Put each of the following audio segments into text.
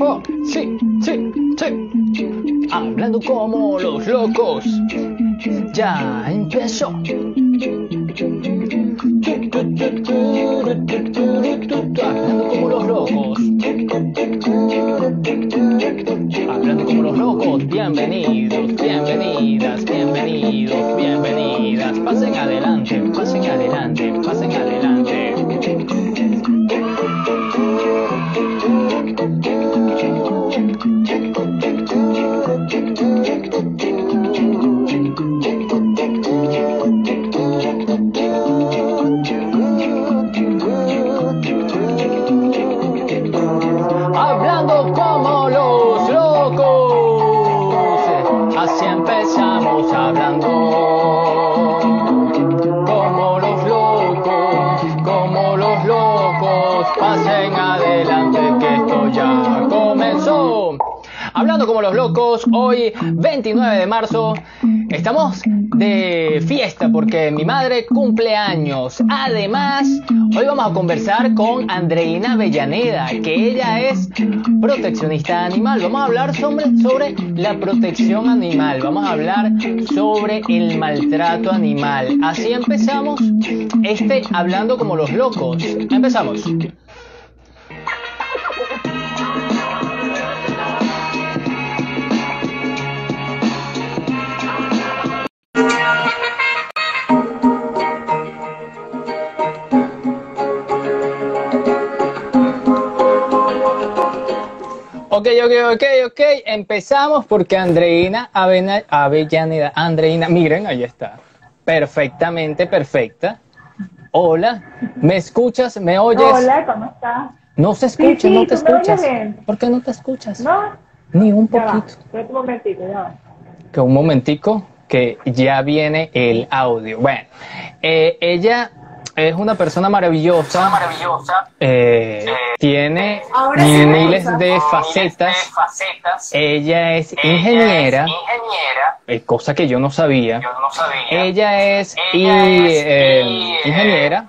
oh, sí, sí, sí. Hablando como los locos. Ya empezó. Hablando como los locos. Hablando como los locos. Bienvenidos, bienvenidas, bienvenidos, bienvenidas. Pasen adelante, pasen adelante, estamos de fiesta porque mi madre cumple años. Además, hoy vamos a conversar con Andreina Avellaneda, que ella es proteccionista animal. Vamos a hablar sobre, sobre la protección animal, vamos a hablar sobre el maltrato animal. Así empezamos este Hablando como los locos. Empezamos. Ok, ok, ok, ok. Empezamos porque Andreina Avena- Avellaneda, Andreina, miren, ahí está. Perfectamente perfecta. Hola, ¿me escuchas? ¿Me oyes? Hola, ¿cómo estás? No se escucha, sí, no te escuchas. ¿Por qué no te escuchas? No, Ni un ya va. poquito. Un momentito, ya va. Que un momentico, que ya viene el audio. Bueno, eh, ella es una persona maravillosa. eh, tiene sí me miles de facetas. Ella es ingeniera, eh, cosa que yo no sabía. Ella es y, eh, ingeniera,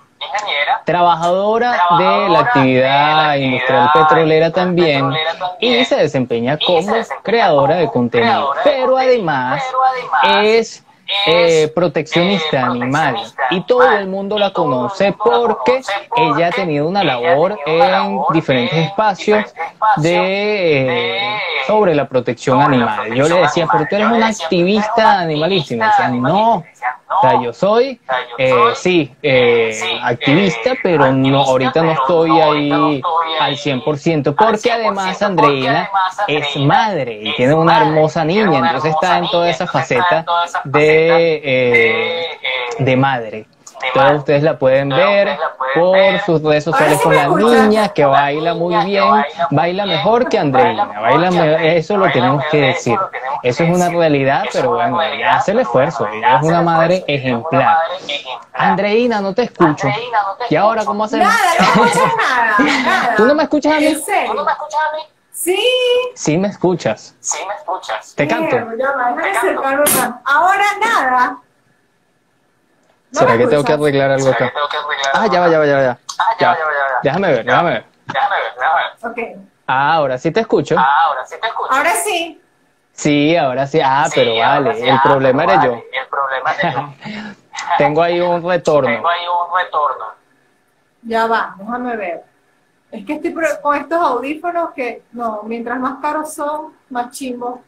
trabajadora de la actividad industrial petrolera también. y se desempeña como creadora de contenido. Pero además es eh, proteccionista animal. y todo el mundo la conoce porque ella ha tenido una labor en diferentes espacios de eh, sobre la protección animal. Yo le decía, pero tú eres una activista animalista y me decían, no, o sea, yo soy, eh, sí, eh, activista, pero no, ahorita no estoy ahí al 100%, porque además Andreina es madre y tiene una hermosa niña, entonces está en toda esa faceta de, eh, de madre. Todos ustedes la pueden ver por sus redes sociales con la niña que baila muy bien, baila mejor que Andreina, baila me- eso lo tenemos que decir. Eso es una realidad, pero bueno, ella hace el esfuerzo, ella es una madre ejemplar. Andreina, no te escucho. ¿Y ahora cómo hacemos? Nada, no escuchas nada. ¿Tú no me escuchas a mí? ¿En serio? Sí. Sí me escuchas. Te canto. Ya va, déjame acercarme más. Ahora nada. ¿No ¿Será que tengo que arreglar algo acá? Ah, ya va, ya va, ya va. Ya. Ya. Déjame ver, déjame ver. Ok. Ah, ahora sí te escucho. Ahora sí. Sí, ahora sí. Ah, pero vale, el problema era yo. Tengo ahí un retorno. Ya va, déjame ver. Es que estoy pro- con estos audífonos que, no, mientras más caros son, más chimbos.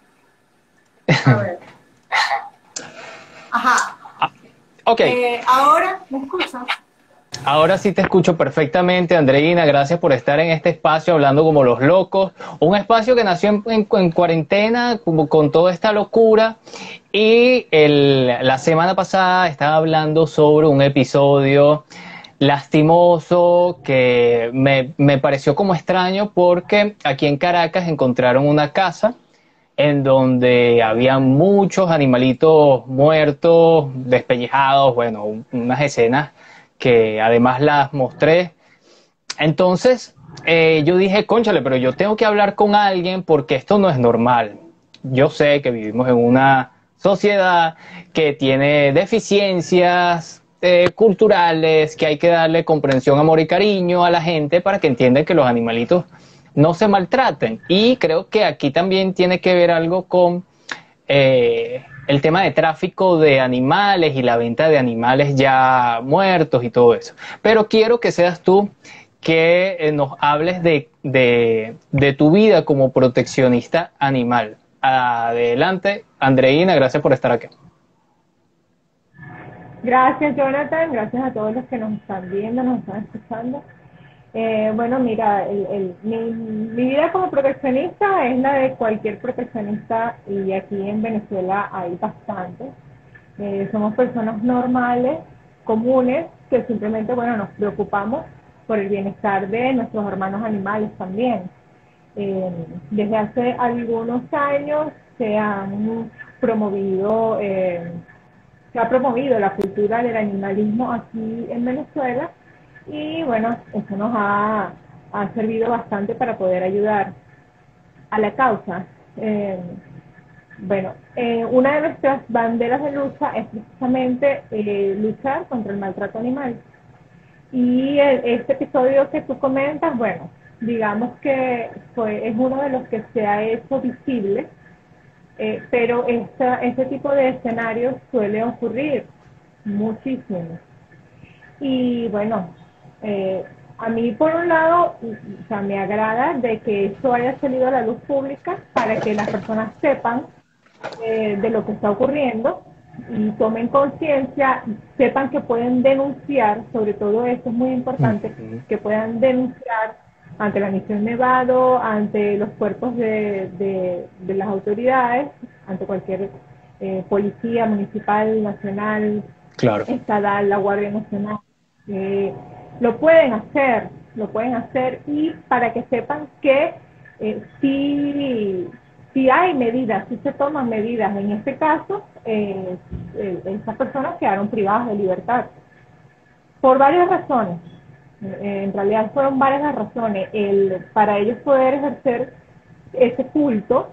A ver. Ajá. Ok, Eh, ahora, ¿me escuchas? ahora sí te escucho perfectamente, Andreina. Gracias por estar en este espacio hablando como los locos. Un espacio que nació en, en- en cuarentena, como con toda esta locura. Y el- la semana pasada estaba hablando sobre un episodio lastimoso que me, me pareció como extraño porque aquí en Caracas encontraron una casa en donde había muchos animalitos muertos, despellejados, bueno, un- unas escenas que además las mostré. Entonces, eh, yo dije, conchale, pero yo tengo que hablar con alguien porque esto no es normal. Yo sé que vivimos en una sociedad que tiene deficiencias eh, culturales, que hay que darle comprensión, amor y cariño a la gente para que entiendan que los animalitos no se maltraten. Y creo que aquí también tiene que ver algo con eh, el tema de tráfico de animales y la venta de animales ya muertos y todo eso. Pero quiero que seas tú que eh, nos hables de, de, tu vida como proteccionista animal. Adelante, Andreina, gracias por estar aquí. Gracias, Jonathan. Gracias a todos los que nos están viendo, nos están escuchando. Eh, bueno, mira, el, mi, vida como proteccionista es la de cualquier proteccionista y aquí en Venezuela hay bastante. Eh, somos personas normales, comunes, que simplemente, bueno, nos preocupamos por el bienestar de nuestros hermanos animales también. Eh, desde hace algunos años se han promovido, se ha promovido la cultura del animalismo aquí en Venezuela y bueno, eso nos ha, servido bastante para poder ayudar a la causa. Eh, bueno, eh, una de nuestras banderas de lucha es precisamente eh, luchar contra el maltrato animal. Y este episodio que tú comentas, bueno, digamos que fue, es uno de los que se ha hecho visible, pero este tipo de escenarios suele ocurrir muchísimo. Y bueno, eh, a mí, por un lado, o sea, me agrada de que esto haya salido a la luz pública para que las personas sepan eh, de lo que está ocurriendo y tomen conciencia, sepan que pueden denunciar, sobre todo esto es muy importante, que puedan denunciar ante la misión Nevado, ante los cuerpos de, de, las autoridades, ante cualquier eh, policía municipal, nacional, claro. estatal, la Guardia Nacional. Eh, lo pueden hacer, lo pueden hacer y para que sepan que eh, si, hay medidas, si se toman medidas, en este caso, eh, eh, esas personas quedaron privadas de libertad. Por varias razones. en realidad fueron varias las razones. El, para ellos poder ejercer ese culto,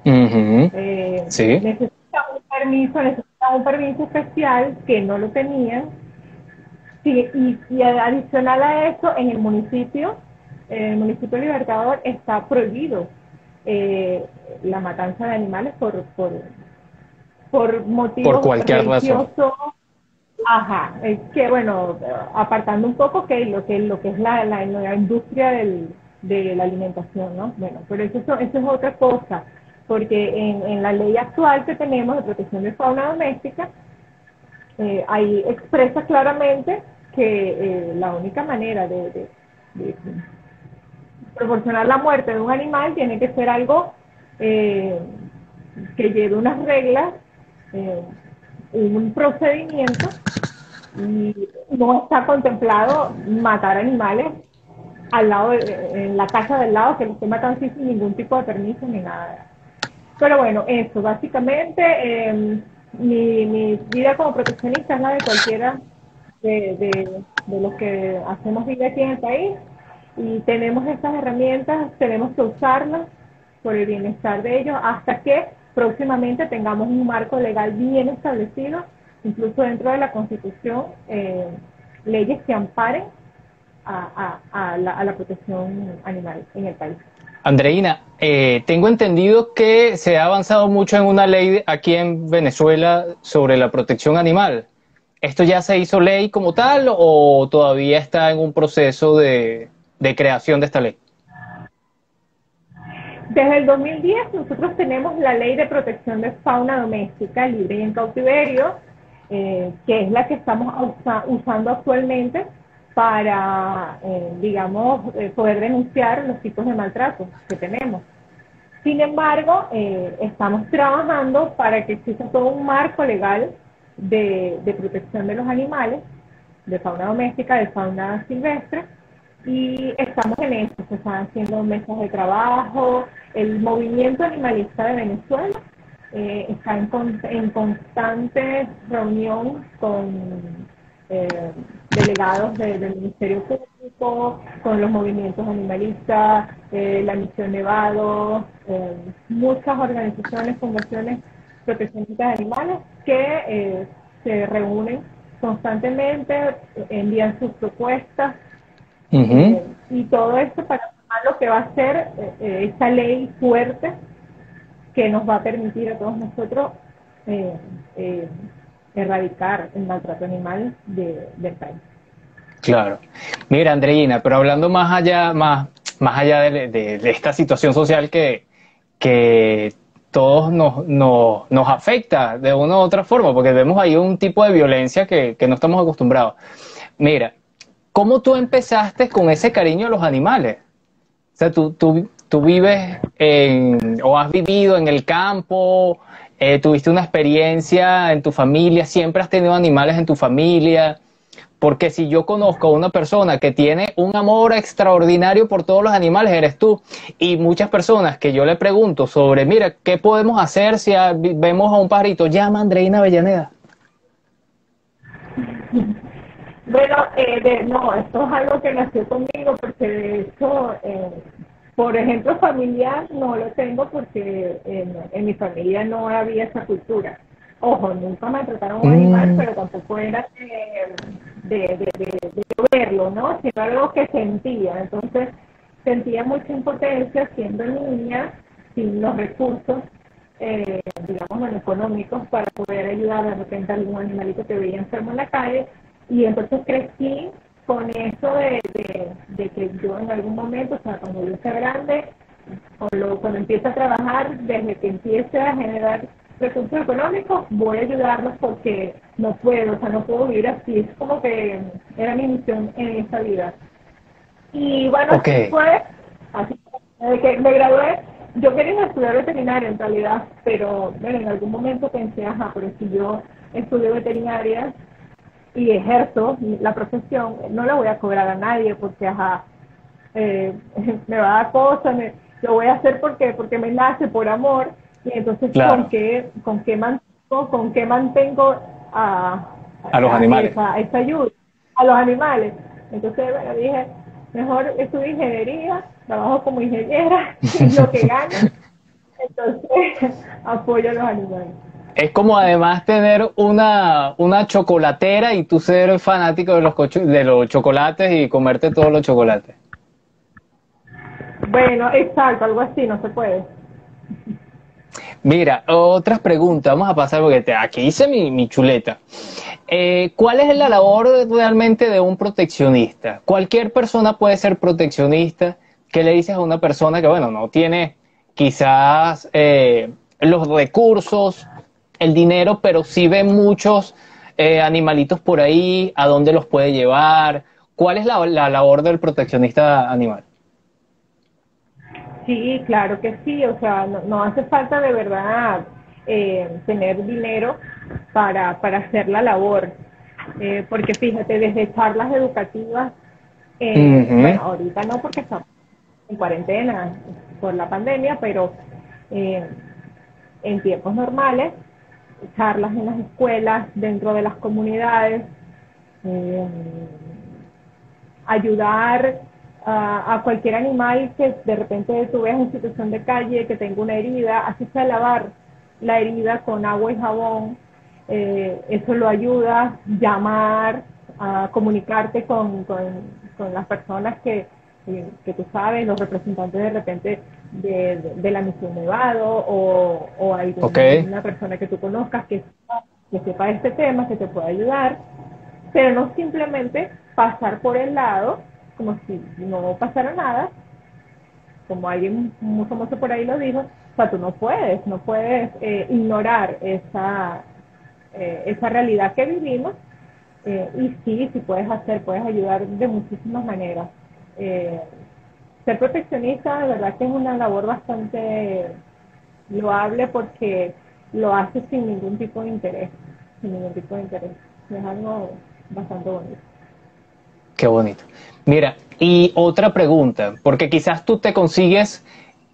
necesitan un permiso, necesitan un permiso especial que no lo tenían Sí, y, adicional a eso, en el municipio, en el municipio Libertador está prohibido eh, la matanza de animales por, por, por motivos por cualquier razón. Ajá, es que bueno, apartando un poco que lo que lo que es la, la, industria del, de la alimentación, ¿no? Bueno, pero eso, eso es otra cosa, porque en, en la ley actual que tenemos de protección de fauna doméstica, eh, ahí expresa claramente que eh, la única manera de, proporcionar la muerte de un animal tiene que ser algo eh, que lleve unas reglas, eh, un procedimiento, y no está contemplado matar animales al lado en la casa del lado que lo esté matando sin ningún tipo de permiso ni nada. Pero bueno, eso, básicamente em, mi, mi vida como proteccionista es la de cualquiera de, de, los que hacemos vida aquí en el país y tenemos estas herramientas, tenemos que usarlas por el bienestar de ellos hasta que próximamente tengamos un marco legal bien establecido, incluso dentro de la Constitución, eh, leyes que amparen a, a, la, a, la, protección animal en el país. Andreina, eh, tengo entendido que se ha avanzado mucho en una ley aquí en Venezuela sobre la protección animal. ¿Esto ya se hizo ley como tal o todavía está en un proceso de, creación de esta ley? Desde el 2010 nosotros tenemos la ley de protección de fauna doméstica libre y en cautiverio, eh, que es la que estamos usando actualmente para, eh, digamos, eh, poder denunciar los tipos de maltrato que tenemos. Sin embargo, estamos trabajando para que exista todo un marco legal de, protección de los animales, de fauna doméstica, de fauna silvestre, y estamos en eso, se están haciendo mesas de trabajo, el movimiento animalista de Venezuela eh, está en, constante reunión con eh, delegados del Ministerio Público, con los movimientos animalistas, eh, la Misión Nevado, muchas organizaciones, fundaciones proteccionistas de animales que eh, se reúnen constantemente, envían sus propuestas eh, y todo esto para lo que va a ser eh, eh, esta ley fuerte que nos va a permitir a todos nosotros eh, erradicar el maltrato animal de, del país. Claro. Mira, Andreina, pero hablando más allá, más, más allá de, esta situación social que, que todos nos, nos, afecta de una u otra forma, porque vemos ahí un tipo de violencia que, que no estamos acostumbrados. Mira, ¿cómo tú empezaste con ese cariño a los animales? O sea, tú, tú, tú vives en, o has vivido en el campo, eh, tuviste una experiencia en tu familia, siempre has tenido animales en tu familia. Porque si yo conozco a una persona que tiene un amor extraordinario por todos los animales, eres tú. Y muchas personas que yo le pregunto sobre, mira, ¿qué podemos hacer si vemos a un pajarito? Llama a Andreina Avellaneda. Bueno, eh, no, esto es algo que nació conmigo porque de hecho eh, por ejemplo, familiar no lo tengo porque en, mi familia no había esa cultura. Ojo, nunca me trataron un animal, mm. pero tampoco era de, de, verlo, ¿no? Sino algo que sentía. Entonces, sentía mucha impotencia siendo niña, sin los recursos, eh, digamos, económicos para poder ayudar de repente a algún animalito que veía enfermo en la calle. Y entonces crecí con eso de, que yo en algún momento, o sea, cuando yo sea grande, cuando, cuando empiece a trabajar, desde que empiece a generar recursos económicos, voy a ayudarlos porque no puedo, o sea, no puedo vivir así. Es como que era mi misión en esta vida. Y bueno, así fue, así desde que me gradué, yo quería estudiar veterinaria en realidad, pero bueno, en algún momento pensé, ajá, pero si yo estudio veterinaria, y ejerzo la profesión, no le voy a cobrar a nadie porque, ajá, eh, me va a dar cosas, lo voy a hacer porque porque me nace por amor y entonces con qué con qué mantengo con qué mantengo a, a los animales. esa, ayuda a los animales. Entonces bueno, dije mejor estudio ingeniería trabajo como ingeniera lo que gano entonces apoyo a los animales. Es como además tener una, una chocolatera y tú ser fanático de los, de los chocolates y comerte todos los chocolates. Bueno, exacto, algo así, no se puede. Mira, otras preguntas, vamos a pasar porque te, aquí hice mi, chuleta. Eh, ¿Cuál es la labor realmente de un proteccionista? Cualquier persona puede ser proteccionista. ¿Qué le dices a una persona que, bueno, no tiene quizás eh, los recursos el dinero, pero sí ve muchos eh, animalitos por ahí, a dónde los puede llevar. ¿Cuál es la, labor del proteccionista animal? Sí, claro que sí, o sea, no, hace falta de verdad eh, tener dinero para, para hacer la labor, eh, porque fíjate, desde charlas educativas, bueno, ahorita no porque estamos en cuarentena por la pandemia, pero en tiempos normales charlas en las escuelas, dentro de las comunidades, eh, ayudar a, cualquier animal que de repente tú veas en situación de calle, que tenga una herida, así sea lavar la herida con agua y jabón, eh, eso lo ayuda, llamar, a comunicarte con, con las personas que, que, tú sabes, los representantes de repente de, la misión Nevado o, o alguna persona que tú conozcas que, que sepa este tema, que te pueda ayudar, pero no simplemente pasar por el lado como si no pasara nada, como alguien muy famoso por ahí lo dijo, o sea, tú no puedes, no puedes eh, ignorar esa, eh, esa realidad que vivimos eh, y sí, sí puedes hacer, puedes ayudar de muchísimas maneras eh, ser proteccionista de verdad que es una labor bastante loable porque lo hace sin ningún tipo de interés, sin ningún tipo de interés. Es algo bastante bonito. Qué bonito. Mira, y otra pregunta, porque quizás tú te consigues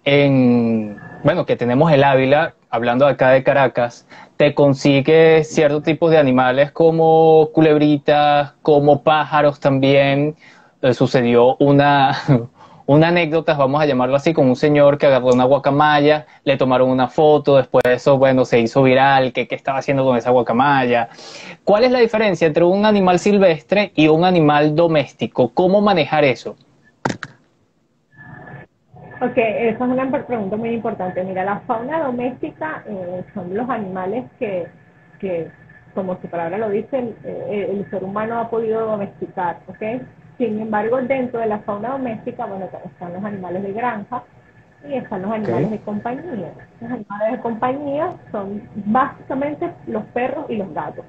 en, bueno, que tenemos el Ávila, hablando acá de Caracas, te consigues ciertos tipos de animales como culebritas, como pájaros también, eh, sucedió una, una anécdota, vamos a llamarlo así, con un señor que agarró una guacamaya, le tomaron una foto, después de eso, bueno, se hizo viral, que qué estaba haciendo con esa guacamaya. ¿Cuál es la diferencia entre un animal silvestre y un animal doméstico? ¿Cómo manejar eso? Ok, esa es una pregunta muy importante. Mira, la fauna doméstica eh, son los animales que, que, como su palabra lo dice, eh, el, ser humano ha podido domesticar, ¿ok? Sin embargo, dentro de la fauna doméstica, bueno, están los animales de granja y están los animales de compañía. Los animales de compañía son básicamente los perros y los gatos,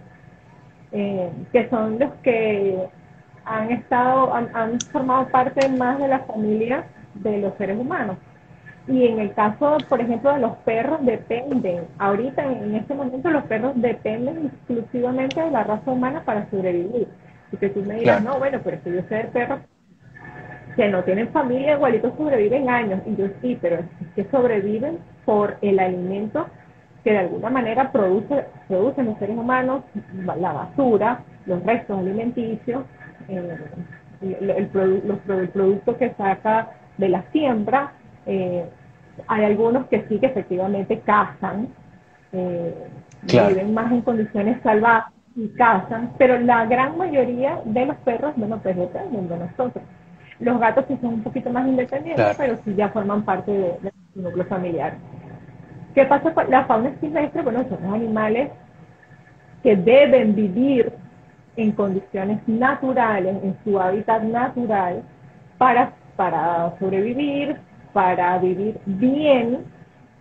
eh, que son los que han estado, han formado parte más de la familia de los seres humanos. Y en el caso, por ejemplo, de los perros, dependen, ahorita en este momento los perros dependen exclusivamente de la raza humana para sobrevivir. Y que tú me dirás, no, bueno, pero si yo sé de perros que no tienen familia, igualitos sobreviven años. Y yo sí, pero es que sobreviven por el alimento que de alguna manera produce, producen los seres humanos, la basura, los restos alimenticios, eh, el, el producto que saca de la siembra. Eh, hay algunos que sí que efectivamente cazan, eh, viven más en condiciones salvajes y cazan, pero la gran mayoría de los perros, bueno, pues dependen de nosotros. Los gatos sí son un poquito más independientes, pero sí ya forman parte de, de núcleo familiar. ¿Qué pasa con la fauna silvestre? Bueno, son los animales que deben vivir en condiciones naturales, en su hábitat natural, para para sobrevivir, para vivir bien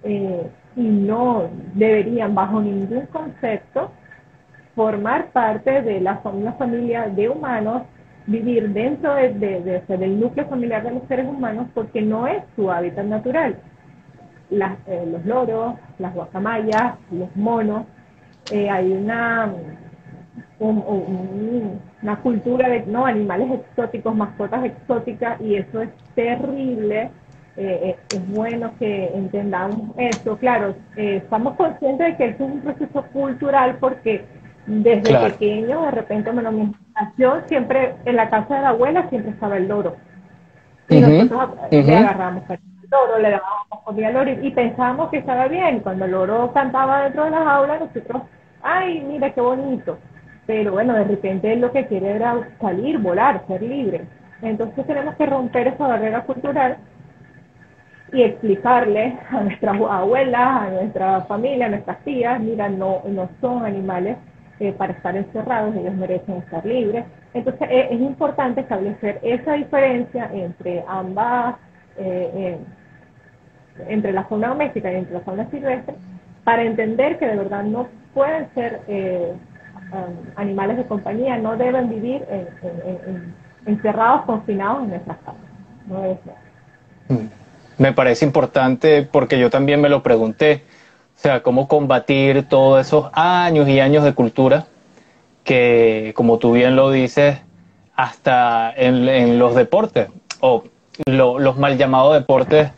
eh, y no deberían bajo ningún concepto formar parte de la una familia de humanos, vivir dentro de, del núcleo familiar de los seres humanos porque no es su hábitat natural. Eh, los loros, las guacamayas, los monos, eh, hay una una cultura de no animales exóticos, mascotas exóticas, y eso es terrible. Eh, es bueno que entendamos eso. Claro, estamos conscientes de que eso es un proceso cultural porque desde pequeño, de repente, bueno, mi yo siempre, en la casa de la abuela siempre estaba el loro. Y nosotros le agarramos el loro, le dábamos comida al loro y, y pensábamos que estaba bien. Cuando el loro cantaba dentro de las aulas, nosotros, ay, mira qué bonito pero bueno, de repente él lo que quiere era salir, volar, ser libre. Entonces tenemos que romper esa barrera cultural y explicarle a nuestras abuelas, a nuestra familia, a nuestras tías, mira, no, no son animales eh, para estar encerrados, ellos merecen estar libres. Entonces eh, es importante establecer esa diferencia entre ambas, eh, entre la fauna doméstica y entre la fauna silvestre, para entender que de verdad no pueden ser Um, animales de compañía no deben vivir encerrados, confinados en nuestras casas. Mm. Me parece importante porque yo también me lo pregunté. O sea, cómo combatir todos esos años y años de cultura que, como tú bien lo dices, hasta en, los deportes, o los mal llamados deportes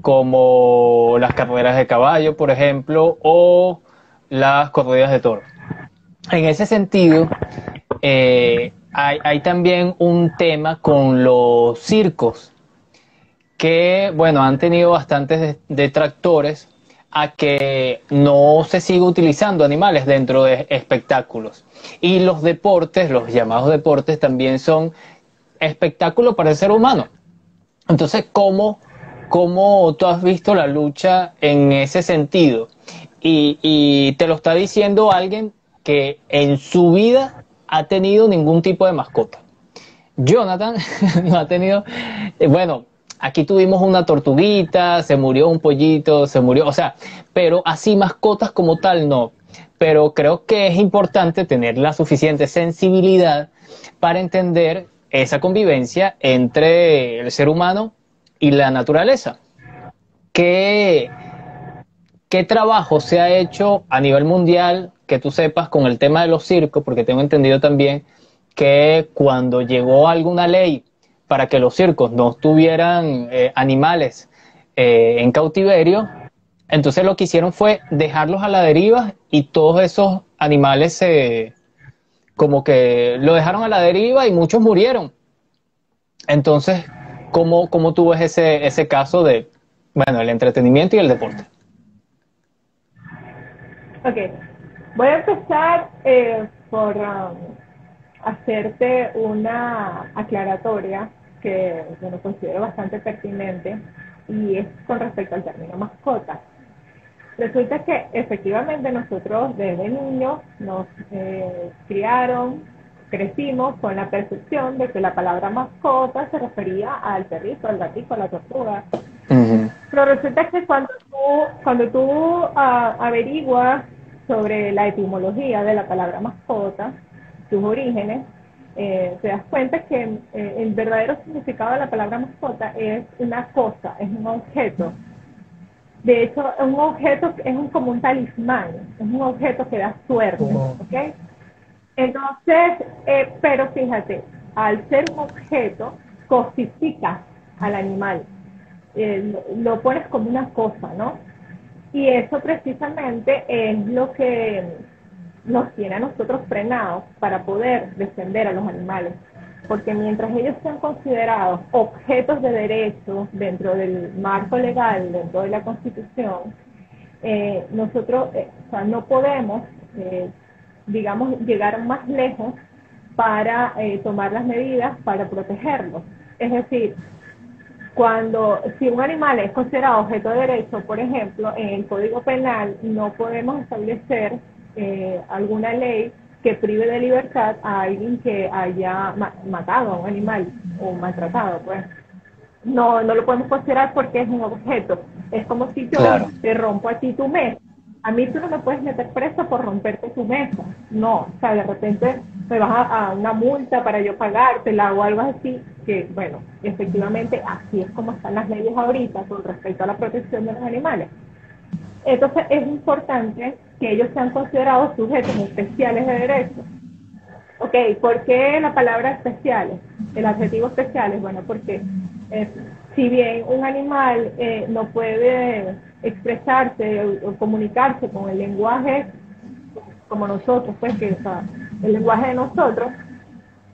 como las carreras de caballo, por ejemplo, o las corridas de toros en ese sentido, eh, hay, también un tema con los circos, que, bueno, han tenido bastantes detractores a que no se siga utilizando animales dentro de espectáculos. Y los deportes, los llamados deportes, también son espectáculos para el ser humano. Entonces, ¿cómo, cómo tú has visto la lucha en ese sentido? Y, y te lo está diciendo alguien que en su vida ha tenido ningún tipo de mascota. Jonathan no ha tenido, eh, bueno, aquí tuvimos una tortuguita, se murió un pollito, se murió, o sea, pero así mascotas como tal no. Pero creo que es importante tener la suficiente sensibilidad para entender esa convivencia entre el ser humano y la naturaleza. ¿Qué, qué trabajo se ha hecho a nivel mundial que tú sepas con el tema de los circos, porque tengo entendido también que cuando llegó alguna ley para que los circos no tuvieran eh, animales eh, en cautiverio, entonces lo que hicieron fue dejarlos a la deriva y todos esos animales se como que lo dejaron a la deriva y muchos murieron. Entonces, ¿cómo, cómo tú ese, ese caso de, bueno, el entretenimiento y el deporte? Ok, Voy a empezar eh, por um, hacerte una aclaratoria que yo considero bastante pertinente. y es con respecto al término mascota. Resulta que efectivamente nosotros desde niños nos eh, criaron, crecimos con la percepción de que la palabra mascota se refería al perrito, al gatito, a la tortuga. Pero resulta que cuando tú, cuando tú ah, averiguas sobre la etimología de la palabra mascota, sus orígenes, eh, te das cuenta que eh, el verdadero significado de la palabra mascota es una cosa, es un objeto. De hecho, un objeto es un, como un talismán, es un objeto que da suerte, ¿ok? Entonces, eh, pero fíjate, al ser un objeto, cosifica al animal, lo pones como una cosa, ¿no? Y eso precisamente es lo que nos tiene a nosotros frenados para poder defender a los animales. Porque mientras ellos sean considerados objetos de derecho dentro del marco legal, dentro de la Constitución, eh, nosotros eh, no podemos, eh, digamos, llegar más lejos para tomar las medidas para protegerlos. Es decir, cuando si un animal es considerado objeto de derecho, por ejemplo, en el Código Penal no podemos establecer eh, alguna ley que prive de libertad a alguien que haya matado a un animal o maltratado, pues no no lo podemos considerar porque es un objeto. Es como si yo te rompo a ti tu mesa. A mí tú no me puedes meter preso por romperte tu mesa. No, o sea, de repente me vas a, a una multa para yo pagártela o algo así, que bueno, efectivamente así es como están las leyes ahorita con respecto a la protección de los animales. Entonces es importante que ellos sean considerados sujetos especiales de derecho. Ok, ¿por qué la palabra especiales? El adjetivo especiales, bueno, porque eh, si bien un animal eh, no puede expresarse o, comunicarse con el lenguaje como nosotros, pues que el lenguaje de nosotros,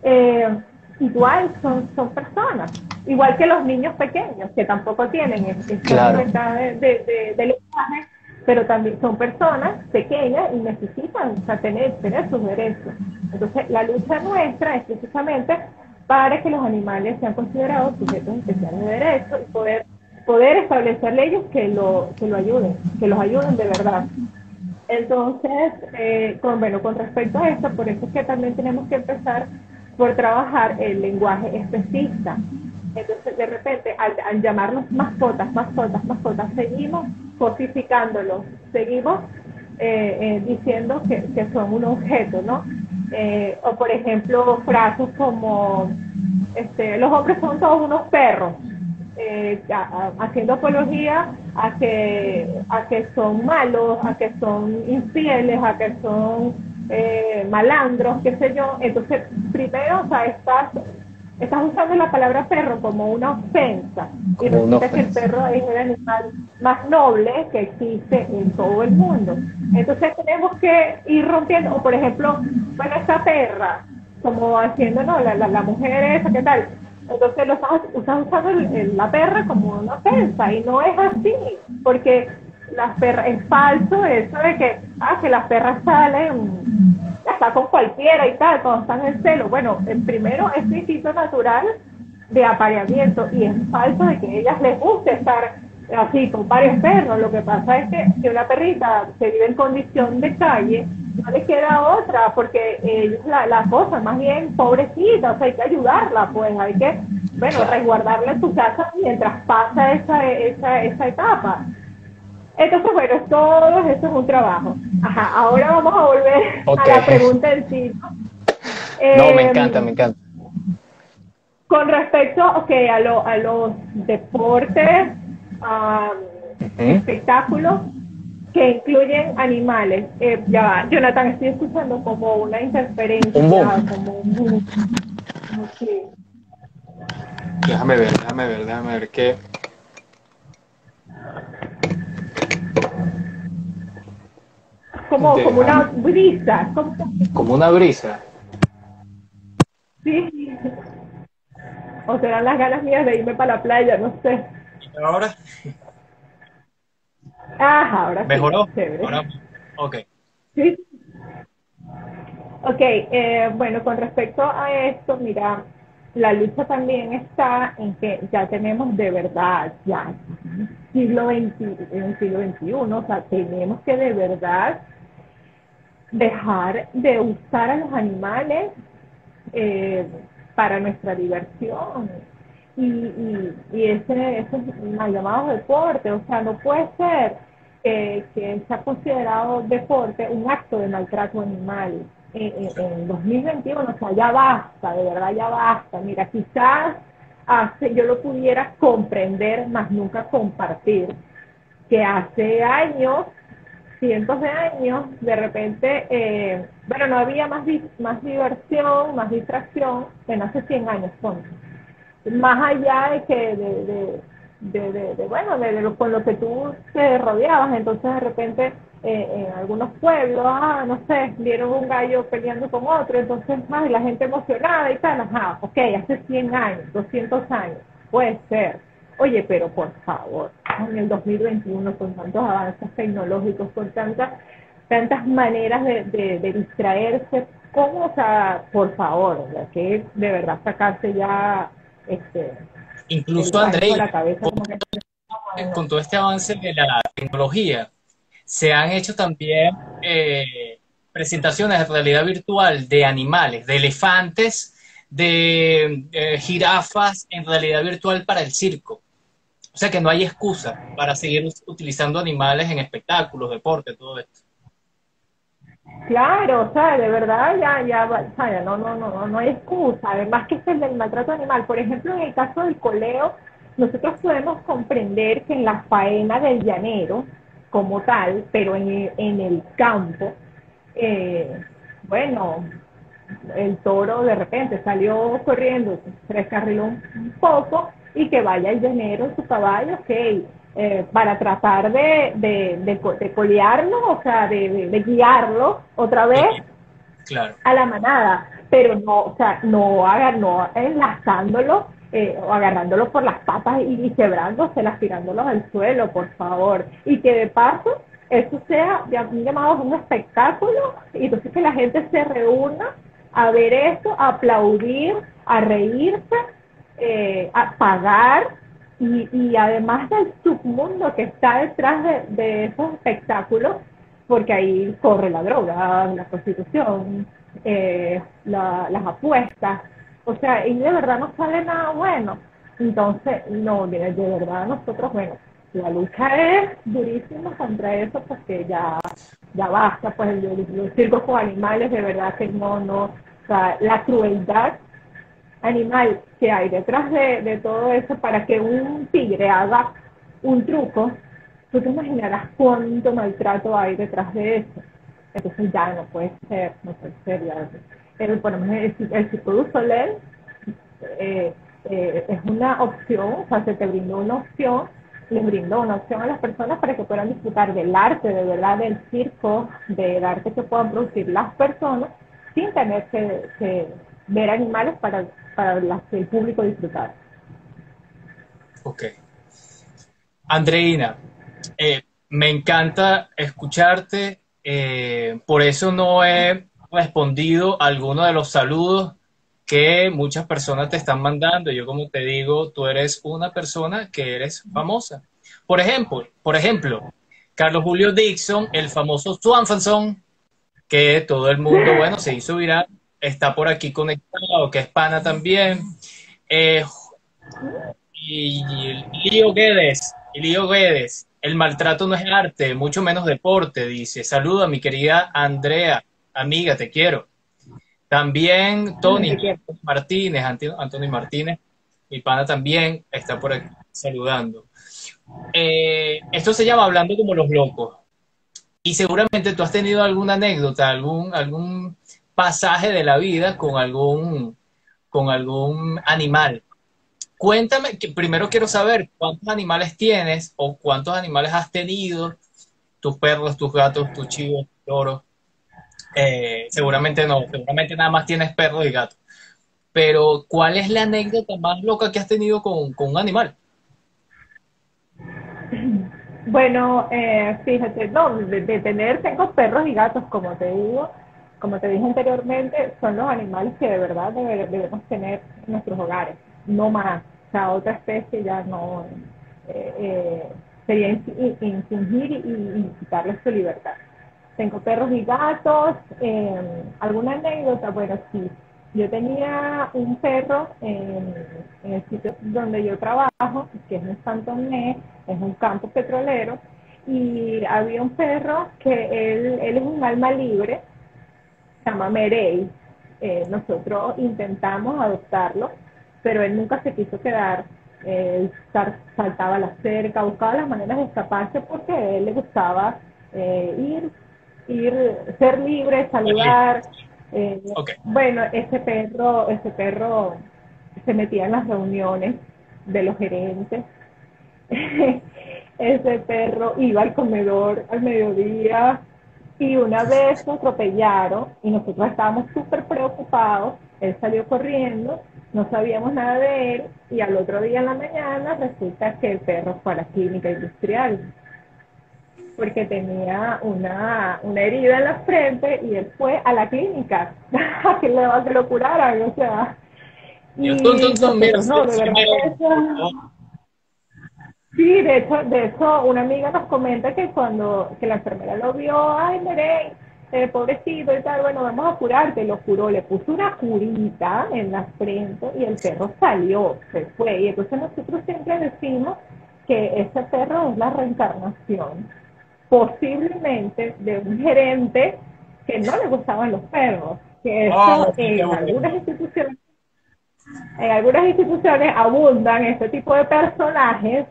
eh, igual son, son personas, igual que los niños pequeños, que tampoco tienen esta libertad de, de, de lenguaje pero también son personas pequeñas y necesitan tener, tener sus derechos. Entonces, la lucha nuestra es precisamente para que los animales sean considerados sujetos especiales de derechos y poder, poder establecer leyes que lo, que lo ayuden, que los ayuden de verdad. Entonces, eh, con, bueno, con respecto a esto, por eso es que también tenemos que empezar por trabajar el lenguaje especista. Entonces, de repente, al, al llamarlos mascotas, mascotas, mascotas, seguimos cosificándolos, seguimos eh, eh, diciendo que, son un objeto, ¿no? Eh, o por ejemplo, frases como este, los hombres son todos unos perros, haciendo apología a que, a que son malos, a que son infieles, a que son malandros, qué sé yo. Entonces, primero, o sea, estás estás usando la palabra perro como una ofensa y resulta que el perro es el animal más noble que existe en todo el mundo. Entonces tenemos que ir rompiendo, o por ejemplo, bueno, esta perra, como haciendo, no, la, la, mujer esa, ¿qué tal? Entonces lo estás, usando la perra como una ofensa y no es así, porque las perras, es falso eso de que, ah, que las perras salen hasta con cualquiera y tal, cuando están en celo. Bueno, el primero es un instinto natural de apareamiento y es falso de que a ellas les guste estar así con varios perros. Lo que pasa es que si una perrita se vive en condición de calle, no le queda otra, porque ellos la, la cosa, más bien pobrecita, o sea, hay que ayudarla, pues hay que, bueno, resguardarla en su casa mientras pasa esa, esa, esa etapa. Entonces, bueno, todo eso es un trabajo. Ajá, ahora vamos a volver a la pregunta en sí. ¿no? me em, encanta, me encanta. Con respecto, okay, a, lo, a los deportes, espectáculos que incluyen animales. Eh, ya va, Jonathan, estoy escuchando como una interferencia, como un... Déjame ver, déjame ver, déjame ver qué como, como una brisa. Como... una brisa. Sí. O serán las ganas mías de irme para la playa, no sé. ¿Y ahora? Ajá, ahora ¿Mejoró? Sí, ahora, ok. Sí. Ok, eh, bueno, con respecto a esto, mira, la lucha también está en que ya tenemos de verdad, ya siglo en el siglo XXI, o sea, tenemos que de verdad dejar de usar a los animales eh, para nuestra diversión. Y, y, y ese, ese mal llamado deporte, o sea, no puede ser que, que se ha considerado deporte un acto de maltrato animal en, 2021, o sea, ya basta, de verdad ya basta. Mira, quizás hace, yo lo pudiera comprender, más nunca compartir, que hace años, cientos de años, de repente, eh, bueno, no había más, más diversión, más distracción, en hace 100 años. Más allá de que, de, de, de, de bueno, de, lo, con lo que tú te rodeabas, entonces de repente eh, en algunos pueblos, ah, no sé, vieron un gallo peleando con otro, entonces, más la gente emocionada y tal, ajá, ok, hace 100 años, 200 años, puede ser. Oye, pero por favor, en el 2021, con tantos avances tecnológicos, con tantas tantas maneras de, de, distraerse, ¿cómo, o sea, por favor, que de verdad sacarse ya, este, incluso André, con todo este avance de la tecnología, se han hecho también eh, presentaciones de realidad virtual de animales, de elefantes, de eh, jirafas en realidad virtual para el circo. O sea que no hay excusa para seguir utilizando animales en espectáculos, deportes, todo esto. Claro, o sea, de verdad ya, ya, no, no, no, no hay excusa. Además que es el del maltrato animal. Por ejemplo, en el caso del coleo, nosotros podemos comprender que en la faena del llanero, como tal, pero en, en el campo, eh, bueno, el toro de repente salió corriendo, descarriló un poco y que vaya el llanero su caballo, ok, eh, para tratar de, de, de, colearlo, o sea, de, guiarlo otra vez a la manada, pero no, o sea, no, haga, no enlazándolo eh, o agarrándolo por las patas y, quebrándoselas, tirándolos al suelo, por favor. Y que de paso eso sea llamado un espectáculo y entonces que la gente se reúna a ver esto, a aplaudir, a reírse, eh, a pagar y, y, además del submundo que está detrás de, de, esos espectáculos, porque ahí corre la droga, la prostitución, eh, las apuestas, o sea, y de verdad no sale nada bueno. Entonces, no, de, verdad nosotros, bueno, la lucha es durísima contra eso porque ya, ya basta, pues los, circos con animales, de verdad que no, no, o sea, la crueldad animal que hay detrás de, todo eso para que un tigre haga un truco, tú te imaginarás cuánto maltrato hay detrás de eso. Entonces ya no puede ser, no puede ser, ya el, el, el Circo du Soleil eh, eh, es una opción, o sea, se te brindó una opción, les brindó una opción a las personas para que puedan disfrutar del arte, de verdad, del circo, del arte que puedan producir las personas, sin tener que, ver animales para, para las que el público disfrutar. Ok. Andreina, eh, me encanta escucharte, por eso no he respondido a alguno de los saludos que muchas personas te están mandando. Yo como te digo, tú eres una persona que eres famosa. Por ejemplo, por ejemplo, Carlos Julio Dixon, el famoso Swanson, que todo el mundo, bueno, se hizo viral, está por aquí conectado, que es pana también. Eh, y, y Lío Guedes, Lío Guedes, el maltrato no es arte, mucho menos deporte, dice. Saluda, mi querida Andrea amiga, te quiero. También Tony Martínez, Antonio Martínez, mi pana también está por aquí saludando. Eh, esto se llama Hablando como los locos. Y seguramente tú has tenido alguna anécdota, algún, algún pasaje de la vida con algún, con algún animal. Cuéntame, que primero quiero saber cuántos animales tienes o cuántos animales has tenido, tus perros, tus gatos, tus chivos, tus toros. Eh, seguramente no, seguramente nada más tienes perros y gatos. Pero, ¿cuál es la anécdota más loca que has tenido con, un animal? Bueno, eh, fíjate, no, de, tener, tengo perros y gatos, como te digo, como te dije anteriormente, son los animales que de verdad debemos tener en nuestros hogares, no más. O sea, otra especie ya no eh, eh, sería infringir y, quitarles su libertad. Tengo perros y gatos. Eh, ¿Alguna anécdota? Bueno, sí. Yo tenía un perro en, el sitio donde yo trabajo, que es en Santomé, es un campo petrolero, y había un perro que él, él es un alma libre, se llama Merey. Eh, nosotros intentamos adoptarlo, pero él nunca se quiso quedar. Él saltaba la cerca, buscaba las maneras de escaparse porque a él le gustaba eh, ir, ir, ser libre, saludar. Eh, bueno, ese perro, ese perro se metía en las reuniones de los gerentes. ese perro iba al comedor al mediodía, y una vez lo atropellaron y nosotros estábamos súper preocupados, él salió corriendo, no sabíamos nada de él y al otro día en la mañana resulta que el perro fue a la clínica industrial porque tenía una, una herida en la frente y él fue a la clínica a que, lo, que lo curaran, o sea. Y, no, de verdad Sí, de hecho, de hecho, una amiga nos comenta que cuando que la enfermera lo vio, ay, Merey, eh, pobrecito y tal, bueno, vamos a curarte, lo curó, le puso una curita en la frente y el perro salió, se fue. Y entonces nosotros siempre decimos que ese perro es la reencarnación, posiblemente de un gerente que no le gustaban los perros, que eso ah, en algunas instituciones en algunas instituciones abundan este tipo de personajes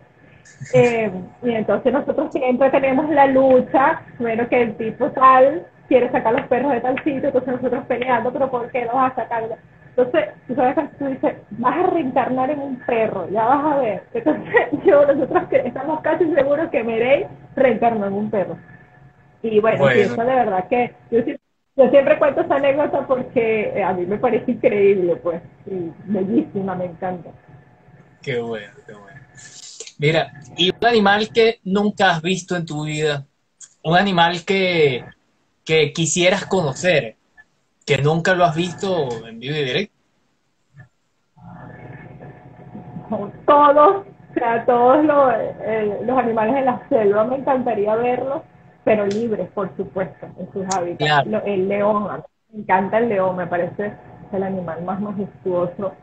eh, y entonces nosotros siempre tenemos la lucha, bueno, que el tipo tal quiere sacar los perros de tal sitio, entonces nosotros peleando, pero ¿por qué los vas a sacar? Entonces, tú sabes que tú dices, vas a reencarnar en un perro, ya vas a ver. Entonces, yo, nosotros estamos casi seguros que Merey reencarnó en un perro. Y bueno, eso de verdad que yo, yo, siempre cuento esa anécdota porque eh, a mí me parece increíble, pues, y bellísima, me encanta. Qué bueno, qué bueno. Mira, y un animal que nunca has visto en tu vida, un animal que, que quisieras conocer, que nunca lo has visto en vivo y directo. Todos, o sea, todos los, eh, los animales de la selva me encantaría verlos, pero libres, por supuesto, en sus hábitats. El león, me encanta el león, me parece el animal más majestuoso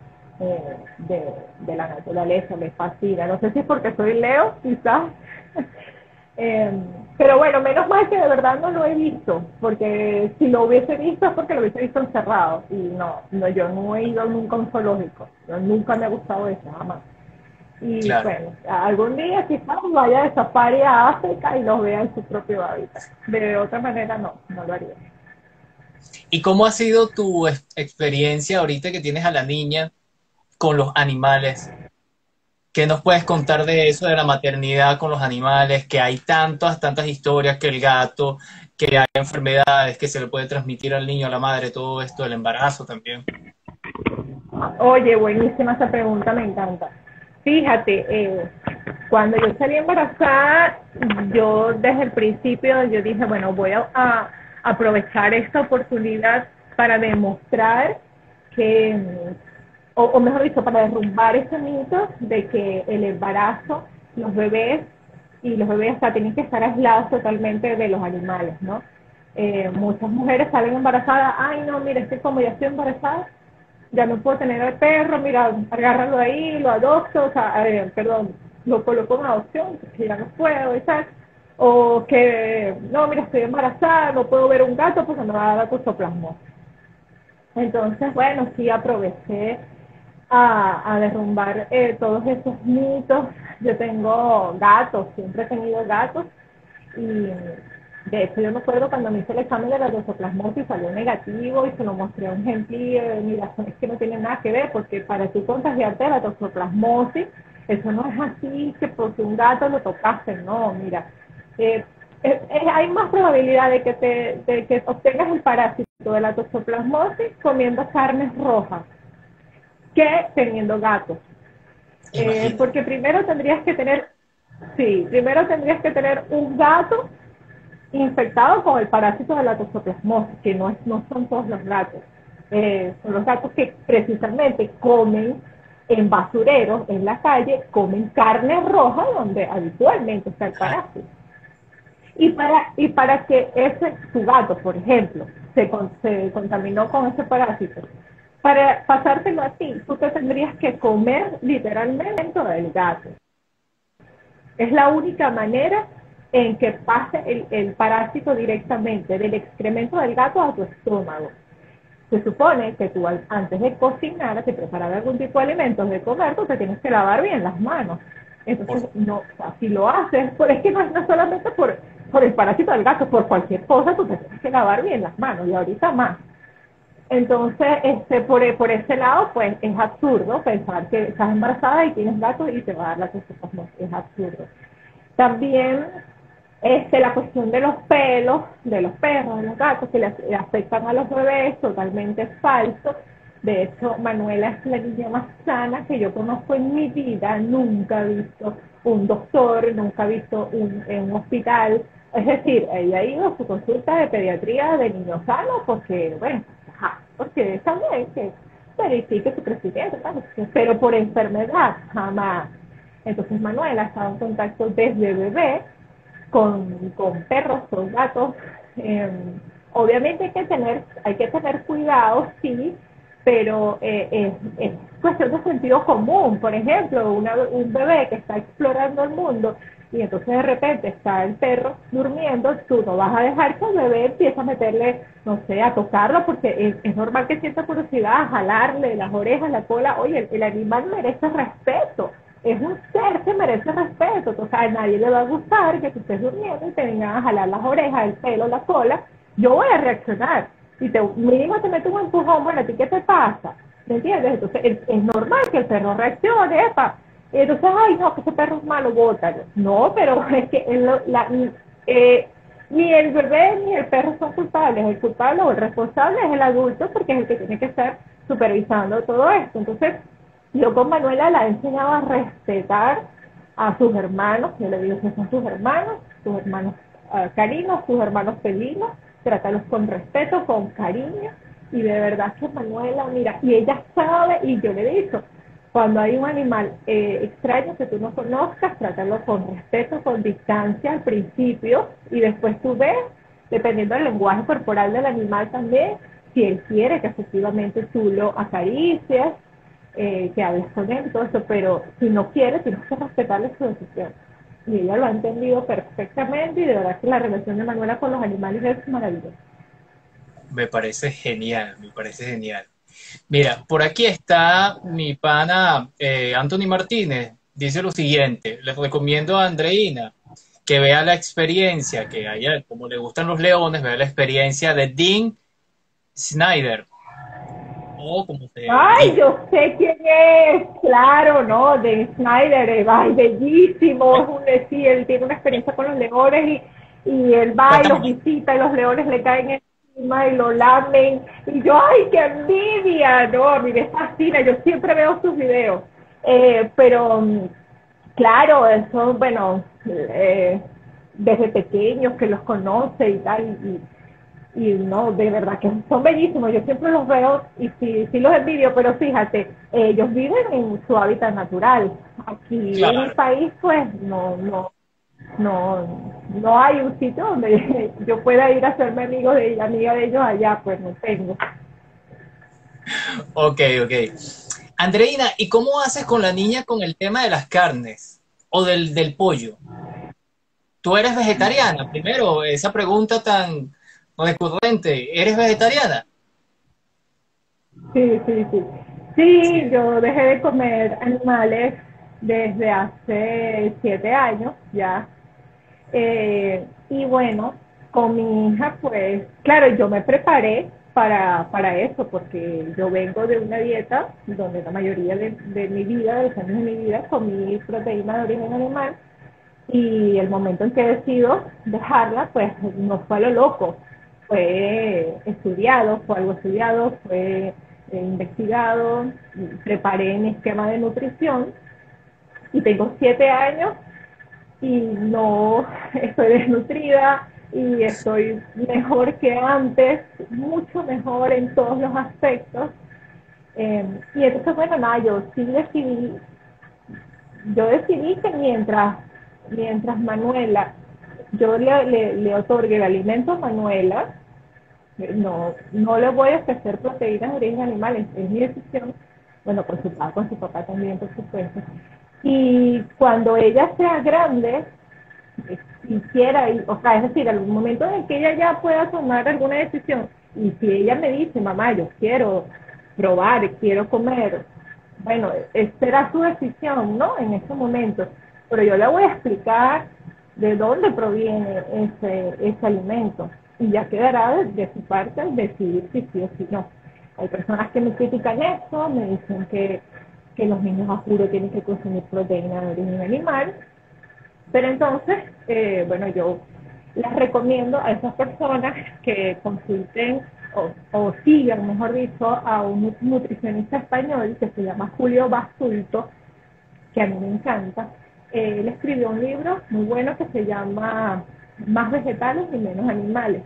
eh, de, la naturaleza, me fascina. No sé si es porque soy Leo, quizás. Eh, pero bueno, menos mal que de verdad no lo he visto, porque si lo hubiese visto es porque lo hubiese visto encerrado. Y no, no yo no he ido nunca a un zoológico. Yo nunca me ha gustado eso, jamás. Y bueno, algún día quizás vaya de safari a África y los vea en su propio hábitat. De otra manera no, no lo haría. ¿Y cómo ha sido tu experiencia ahorita que tienes a la niña con los animales. ¿Qué nos puedes contar de eso, de la maternidad con los animales? Que hay tantas, tantas historias, que el gato, que hay enfermedades, que se le puede transmitir al niño, a la madre, todo esto, el embarazo también. Oye, buenísima esa pregunta, me encanta. Fíjate, eh, cuando yo salí embarazada, yo desde el principio, yo dije, bueno, voy a aprovechar esta oportunidad para demostrar que, o, mejor dicho, para derrumbar ese mito de que el embarazo, los bebés y los bebés hasta tienen que estar aislados totalmente de los animales, ¿no? Eh, muchas mujeres salen embarazadas, ay no, mira, es que como ya estoy embarazada, ya no puedo tener al perro, mira, agárralo ahí, lo adopto, o sea, eh, perdón, lo coloco en adopción, porque ya no puedo y tal. O que, no, mira, estoy embarazada, no puedo ver un gato porque me va a dar toxoplasmosis. Entonces, bueno, sí aproveché a, derrumbar eh, todos esos mitos. Yo tengo gatos, siempre he tenido gatos. Y de hecho yo me acuerdo cuando me hice el examen de la toxoplasmosis salió negativo y se lo mostré a un gentil, mira, es que no tiene nada que ver porque para tú contagiarte de la toxoplasmosis, eso no es así que porque un gato lo tocaste, no, mira, eh, hay más probabilidad de que, te, de que obtengas el parásito de la toxoplasmosis comiendo carnes rojas que teniendo gatos. Eh, porque primero tendrías que tener, sí, primero tendrías que tener un gato infectados con el parásito de la toxoplasmosis, que no, es, no son todos los gatos. Eh, son los gatos que precisamente comen en basureros, en la calle, comen carne roja donde habitualmente está el parásito. Y para, y para que ese, tu gato, por ejemplo, se, se contaminó con ese parásito, para pasártelo a ti, tú te tendrías que comer literalmente del gato. Es la única manera en que pase el, el, parásito directamente del excremento del gato a tu estómago. Se supone que tú antes de cocinar, de preparar algún tipo de alimentos de comer, tú te tienes que lavar bien las manos. Entonces, no, si lo haces, pues es que no es solamente por, por el parásito del gato, por cualquier cosa, tú te tienes que lavar bien las manos y ahorita más. Entonces, este, por, por ese lado, pues es absurdo pensar que estás embarazada y tienes gato y te va a dar la toxoplasmosis. Es absurdo. También este, la cuestión de los pelos, de los perros, de los gatos, que le, afectan a los bebés, totalmente falso. De hecho, Manuela es la niña más sana que yo conozco en mi vida. Nunca he visto un doctor, nunca he visto un, en un hospital. Es decir, ella ha ido a su consulta de pediatría de niños sanos porque, bueno, porque también que verifique su crecimiento, pero por enfermedad jamás. Entonces Manuela ha estado en contacto desde bebé con, con perros, con gatos. Em, obviamente hay que tener, hay que tener cuidado, sí, pero eh, es, cuestión de sentido común. Por ejemplo, un bebé que está explorando el mundo y entonces de repente está el perro durmiendo, tú no vas a dejar que el bebé empiece a meterle, no sé, a tocarlo, porque es, normal que sienta curiosidad, a jalarle las orejas, la cola. Oye, el, animal merece respeto, es un ser que merece respeto. Entonces a nadie le va a gustar que tú estés durmiendo y te vengan a jalar las orejas, el pelo, la cola. Yo voy a reaccionar. Si te, mínimo te metes un empujón, bueno, ¿a ti qué te pasa? ¿Me entiendes? Entonces es, es normal que el perro reaccione, epa entonces, ay, no, que ese perro es malo, bótalo. No, pero es que la, eh, ni el bebé ni el perro son culpables. El culpable o el responsable es el adulto porque es el que tiene que estar supervisando todo esto. Entonces, yo con Manuela la he enseñado a respetar a sus hermanos, yo le digo que son sus hermanos, sus hermanos uh, carinos, sus hermanos felinos, trátalos con respeto, con cariño, y de verdad que Manuela, mira, y ella sabe, y yo le he dicho, cuando hay un animal eh, extraño que tú no conozcas, trátalo con respeto, con distancia al principio y después tú ves, dependiendo del lenguaje corporal del animal también, si él quiere que efectivamente tú lo acaricies, eh, que hables con él, todo eso, pero si no quiere, tienes que respetarle su decisión. Y ella lo ha entendido perfectamente y de verdad que la relación de Manuela con los animales es maravillosa. Me parece genial, me parece genial. Mira, por aquí está mi pana eh, Anthony Martínez. Dice lo siguiente, les recomiendo a Andreina que vea la experiencia, que haya, como le gustan los leones, vea la experiencia de Dean Snyder. Oh, como se Ay, yo sé quién es, claro, ¿no? De Snyder, ay, bellísimo, es un, sí, él tiene una experiencia con los leones y, y él va y los visita y los leones le caen en y lo lamen. Y yo, ¡ay, qué envidia! No, a mí me fascina, yo siempre veo sus videos. Eh, pero, mm, claro, eso, bueno, eh, desde pequeños que los conoce y tal, y, y, no, de verdad que son bellísimos. Yo siempre los veo y sí, sí los envidio, pero fíjate, ellos viven en su hábitat natural. Aquí en el país, pues, no, no, no, no hay un sitio donde yo pueda ir a hacerme amigo de amiga de ellos allá, pues no tengo. Ok, ok. Andreina, ¿y cómo haces con la niña con el tema de las carnes o del, del pollo? ¿Tú eres vegetariana? Primero, esa pregunta tan recurrente, ¿eres vegetariana? Sí, sí, sí. Sí, yo dejé de comer animales desde hace siete años ya eh, y bueno, con mi hija, pues, claro, yo me preparé para, para eso, porque yo vengo de una dieta donde la mayoría de, mi vida, de los años de mi vida, comí proteína de origen animal, y el momento en que decido dejarla, pues no fue a lo loco, fue estudiado, fue algo estudiado, fue investigado, preparé mi esquema de nutrición, y tengo siete años y no estoy desnutrida y estoy mejor que antes, mucho mejor en todos los aspectos. Eh, y entonces, bueno, nada, yo sí decidí, yo decidí que mientras, mientras Manuela, yo le, le, otorgue el alimento a Manuela, no, no le voy a ofrecer proteínas de origen animal, es, mi decisión, bueno, con su papá, con su papá también, por supuesto. Y cuando ella sea grande, quisiera, o sea, es decir, algún momento en que ella ya pueda tomar alguna decisión, y si ella me dice, mamá, yo quiero probar, quiero comer, bueno, será su decisión, ¿no? En ese momento. Pero yo le voy a explicar de dónde proviene ese, ese alimento y ya quedará de, su parte decidir si sí o si no. Hay personas que me critican eso, me dicen que, que los niños a juro tienen que consumir proteína de origen animal, pero entonces, eh, bueno, yo les recomiendo a esas personas que consulten o, sigan, mejor dicho, a un nutricionista español que se llama Julio Basulto, que a mí me encanta. Él escribió un libro muy bueno que se llama Más vegetales y menos animales.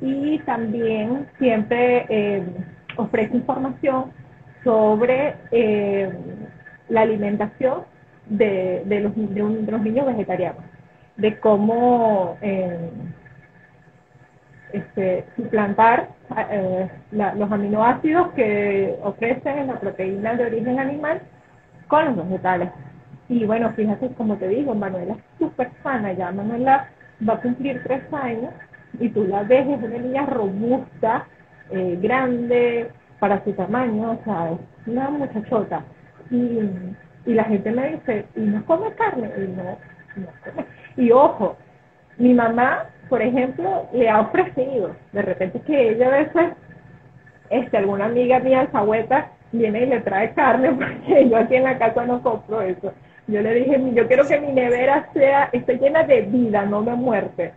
Y también siempre eh, ofrece información sobre eh, la alimentación de, de, los, de, niños vegetarianos, de cómo eh, este, suplantar eh, los aminoácidos que ofrecen la proteína de origen animal con los vegetales. Y bueno, fíjate, como te digo, Manuela es súper sana, ya Manuela va a cumplir tres años y tú la ves, es una niña robusta, eh, grande, para su tamaño, o sea, es una muchachota. Y y la gente me dice, ¿y no come carne? Y no, no come. Y ojo, mi mamá, por ejemplo, le ha ofrecido, de repente que ella a veces, este, alguna amiga mía alfahueta viene y le trae carne, porque yo aquí en la casa no compro eso. Yo le dije, yo quiero que mi nevera sea, esté llena de vida, no de muerte.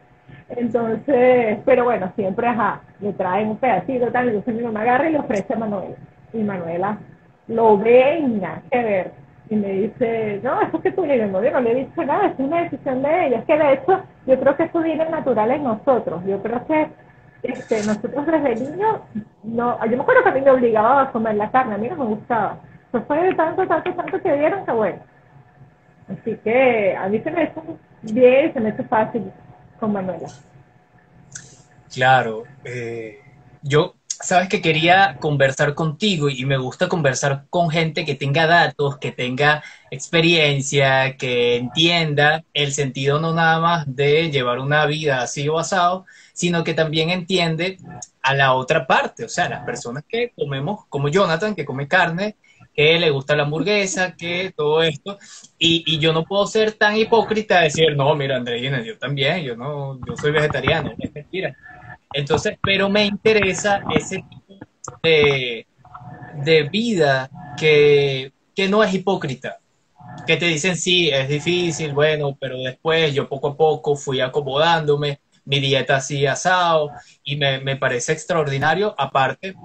Entonces, pero bueno, siempre, ajá, le traen un pedacito, tal, entonces mi mamá agarra y le ofrece a Manuela. Y Manuela lo ve y que ver y me dice, no, eso es que tú le no, le he dicho nada, es una decisión de ella. Es que de hecho, yo creo que eso viene natural en nosotros. Yo creo que este, nosotros desde niños, no, yo me acuerdo que a mí me obligaba a comer la carne, a mí no me gustaba. Eso fue de tanto, tanto, tanto que dieron que bueno. Así que a mí se me hizo bien, se me hizo fácil con. Claro, eh, yo sabes que quería conversar contigo y me gusta conversar con gente que tenga datos, que tenga experiencia, que entienda el sentido no nada más de llevar una vida así o asado, sino que también entiende a la otra parte, o sea, las personas que comemos, como Jonathan, que come carne, que le gusta la hamburguesa, que todo esto, y, yo no puedo ser tan hipócrita de decir, no, mira, Andreina, yo también, yo no, yo soy vegetariano, es mentira. Entonces, pero me interesa ese tipo de, de vida que, que no es hipócrita, que te dicen, sí, es difícil, bueno, pero después yo poco a poco fui acomodándome, mi dieta así asado, y me, me parece extraordinario, aparte,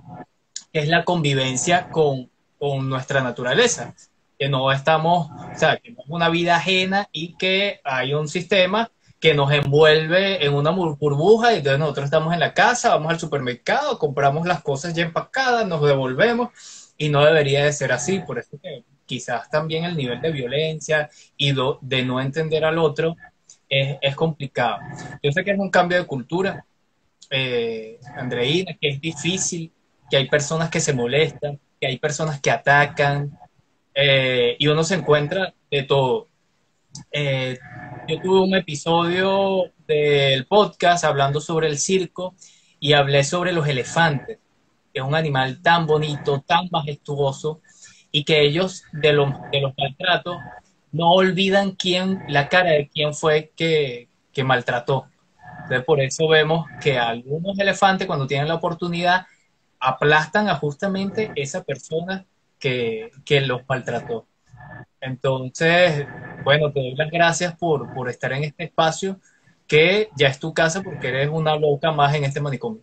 es la convivencia con, con nuestra naturaleza, que no estamos, o sea, que es una vida ajena y que hay un sistema que nos envuelve en una burbuja y entonces nosotros estamos en la casa, vamos al supermercado, compramos las cosas ya empacadas, nos devolvemos y no debería de ser así, por eso que quizás también el nivel de violencia y de no entender al otro es, complicado. Yo sé que es un cambio de cultura, eh, Andreina, que es difícil, que hay personas que se molestan, hay personas que atacan eh, y uno se encuentra de todo. Eh, yo tuve un episodio del podcast hablando sobre el circo y hablé sobre los elefantes, que es un animal tan bonito, tan majestuoso, y que ellos de los, de los maltratos no olvidan quién, la cara de quién fue que, que maltrató. Entonces, por eso vemos que algunos elefantes, cuando tienen la oportunidad, aplastan a justamente esa persona que, que los maltrató. Entonces, bueno, te doy las gracias por, por estar en este espacio, que ya es tu casa porque eres una loca más en este manicomio.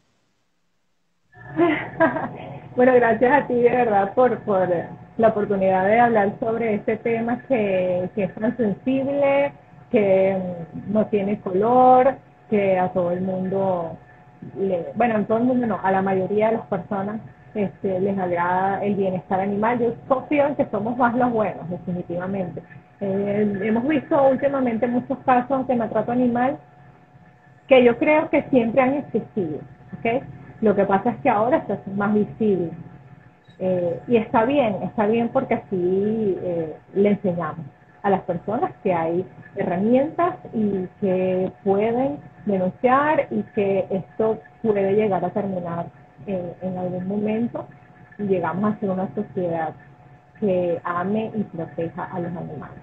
bueno, gracias a ti de verdad por, por la oportunidad de hablar sobre este tema que, que es tan sensible, que no tiene color, que a todo el mundo, le, bueno, a todo el mundo no, a la mayoría de las personas este, les agrada el bienestar animal. Yo confío en que somos más los buenos, definitivamente. Eh, hemos visto últimamente muchos casos de maltrato animal que yo creo que siempre han existido. ¿okay? Lo que pasa es que ahora se hace más visible. Eh, y está bien, está bien porque así eh, le enseñamos a las personas que hay herramientas y que pueden denunciar y que esto puede llegar a terminar eh, en algún momento y llegamos a ser una sociedad que ame y proteja a los animales.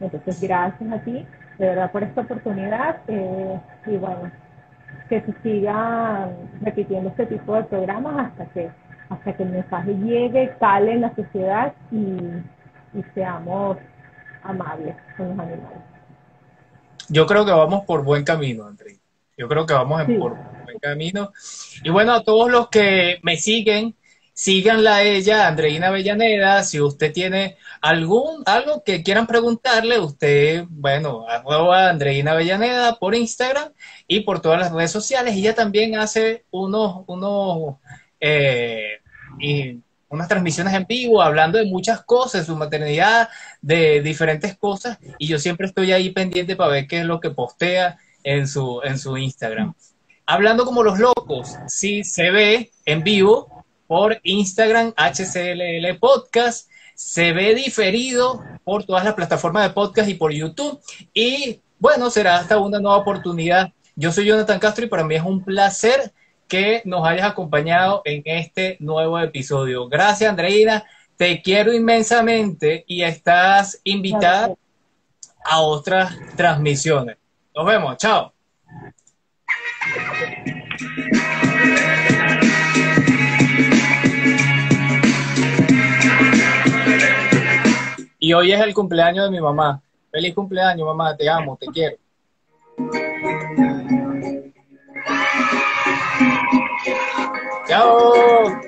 Entonces, gracias a ti, de verdad, por esta oportunidad y bueno, que se sigan repitiendo este tipo de programas hasta que hasta que el mensaje llegue, cale en la sociedad y, seamos amables con los animales. Yo creo que vamos por buen camino, André. Yo creo que vamos en por buen camino. Y bueno, a todos los que me siguen, síganla a ella, Andreina Avellaneda. Si usted tiene algún, algo que quieran preguntarle, usted, bueno, a Andreina Avellaneda por Instagram y por todas las redes sociales. Ella también hace unos, unos, eh, y unas transmisiones en vivo hablando de muchas cosas, su maternidad, de diferentes cosas, y yo siempre estoy ahí pendiente para ver qué es lo que postea en su, en su Instagram. Hablando como los locos, sí se ve en vivo por Instagram HCLL Podcast, se ve diferido por todas las plataformas de podcast y por YouTube, y bueno, será hasta una nueva oportunidad. Yo soy Jonathan Castro y para mí es un placer que nos hayas acompañado en este nuevo episodio. Gracias, Andreina. Te quiero inmensamente y estás invitada a otras transmisiones. Nos vemos. Chao. Y hoy es el cumpleaños de mi mamá. Feliz cumpleaños, mamá. Te amo, te quiero. Chao.